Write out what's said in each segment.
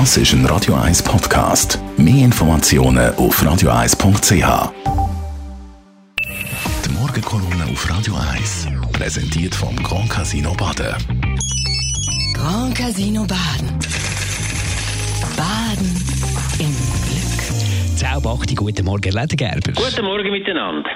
Das ist ein Radio 1 Podcast. Mehr Informationen auf radio1.ch. Die Morgenkolumne auf Radio 1 präsentiert vom Grand Casino Baden. Grand Casino Baden. Baden im Glück. Zaubachti, guten Morgen, Ledergerber. Guten Morgen miteinander.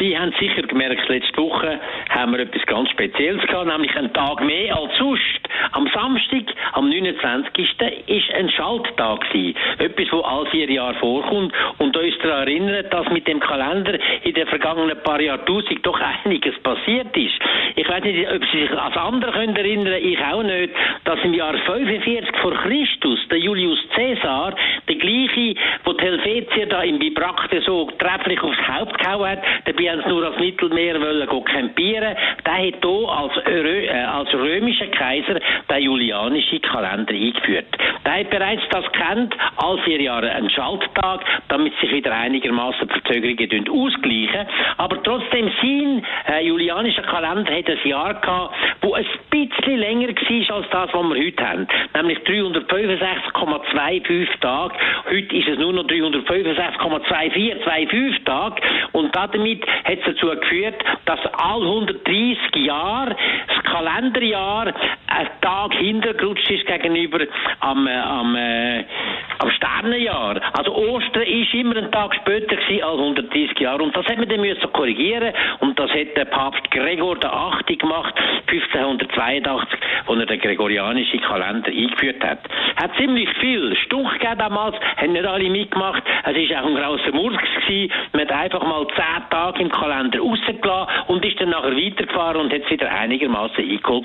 Sie haben sicher gemerkt, letzte Woche haben wir etwas ganz Spezielles gehabt, nämlich einen Tag mehr als sonst. Am Samstag, am 29. ist ein Schalttag gewesen. Etwas, was all vier Jahre vorkommt und uns daran erinnert, dass mit dem Kalender in den vergangenen paar Jahrtausenden doch einiges passiert ist. Ich weiß nicht, ob Sie sich als andere können erinnern, ich auch nicht, dass im Jahr 45 vor Christus der Julius Caesar, der gleiche, wo die Helvetier da im Bibrakte so trefflich aufs Haupt gehauen hat, dabei haben sie nur als Mittelmeer wollen campieren, der hat hier als, Rö äh, als römischer Kaiser den julianischen Kalender eingeführt. Der hat bereits das kennt, all vier Jahre einen Schalttag, damit sich wieder einigermaßen Verzögerungen ausgleichen. Aber trotzdem sein äh, julianischer Kalender hat ein Jahr gehabt, wo ein bisschen länger war als das, was wir heute haben. Nämlich 365,25 Tage. Heute ist es nur noch 365,2425 Tage. Und damit hat es dazu geführt, dass all 130 Jahre das Kalenderjahr ein Tag hintergerutscht ist gegenüber am, äh, am, äh, am Sternenjahr. Also Ostern ist immer ein Tag später gewesen als 130 Jahre. Und das hat man dann müssen korrigieren. Und das hat der Papst Gregor VIII gemacht, 1582, als er den gregorianischen Kalender eingeführt hat. Hat ziemlich viel Stunk gegeben damals, haben nicht alle mitgemacht. Es ist auch ein grosser Murks gewesen. Man hat einfach mal zehn Tage im Kalender rausgelassen und ist dann nachher weitergefahren und hat es wieder einigermaßen eingeholt.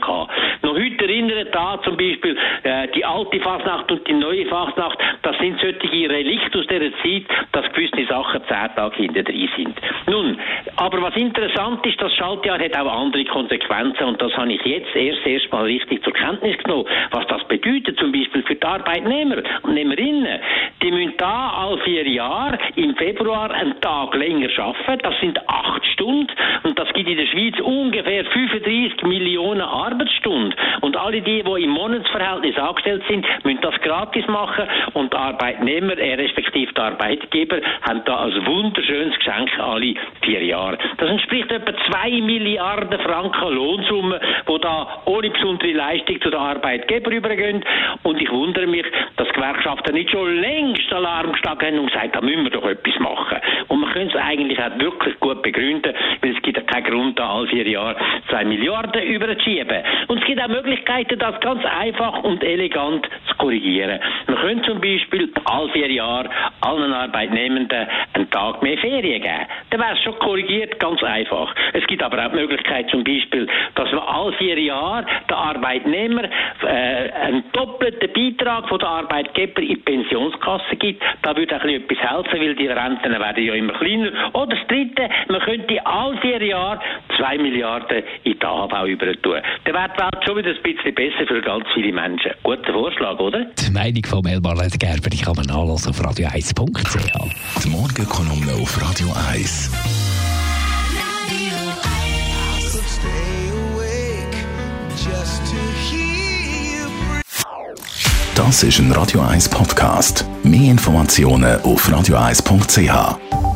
Noch heute erinnert da zum Beispiel äh, die alte Fasnacht und die neue Fasnacht, das sind solche Relikte aus dieser Zeit, dass gewisse Sachen zehn Tage hinter drin sind. Nun, aber was interessant ist, das Schaltjahr hat auch andere Konsequenzen und das habe ich jetzt erst erst mal richtig zur Kenntnis genommen, was das bedeutet, zum Beispiel für die Arbeitnehmer und Nehmerinnen. Die müssen da all vier Jahre im Februar einen Tag länger arbeiten, das sind acht Stunden. Und das gibt in der Schweiz ungefähr 35 Millionen Arbeitsstunden. und alle die, die im Monatsverhältnis angestellt sind, müssen das gratis machen und die Arbeitnehmer, äh, respektive die Arbeitgeber, haben da ein wunderschönes Geschenk alle vier Jahre. Das entspricht etwa zwei Milliarden Franken Lohnsumme, wo da ohne besondere Leistung zu den Arbeitgeber übergehen. Und ich wundere mich, dass Gewerkschaften nicht schon längst Alarm geschlagen haben und gesagt, da müssen wir doch etwas machen. Und man könnte es eigentlich auch wirklich gut begründen, weil es gibt ja keinen Grund, da alle vier Jahre zwei Milliarden überzuschieben. Und es gibt auch Möglichkeiten, das ganz einfach und elegant zu korrigieren. Man könnte zum Beispiel alle vier Jahre allen Arbeitnehmenden einen Tag mehr Ferien geben. Dann wäre es schon korrigiert, ganz einfach. Es gibt aber auch die Möglichkeit zum Beispiel, dass man alle vier Jahre den Arbeitnehmer äh, einen doppelten Beitrag von der Arbeitgeber in die Pensionskasse gibt. Da würde auch etwas helfen, weil die Renten werden ja immer kleiner. Oder das Dritte, man könnte alle vier Jahre zwei Milliarden in die AHV übertun. Dann wäre die Welt schon wieder ein bisschen besser für ganz viele Menschen. Guter Vorschlag, oder? Die Meinung von Melbar Ledergerber, die kann man nachlesen auf radio1.ch. Die Morgenkolumne auf Radio 1. Das ist ein Radio 1 Podcast. Mehr Informationen auf radio1.ch.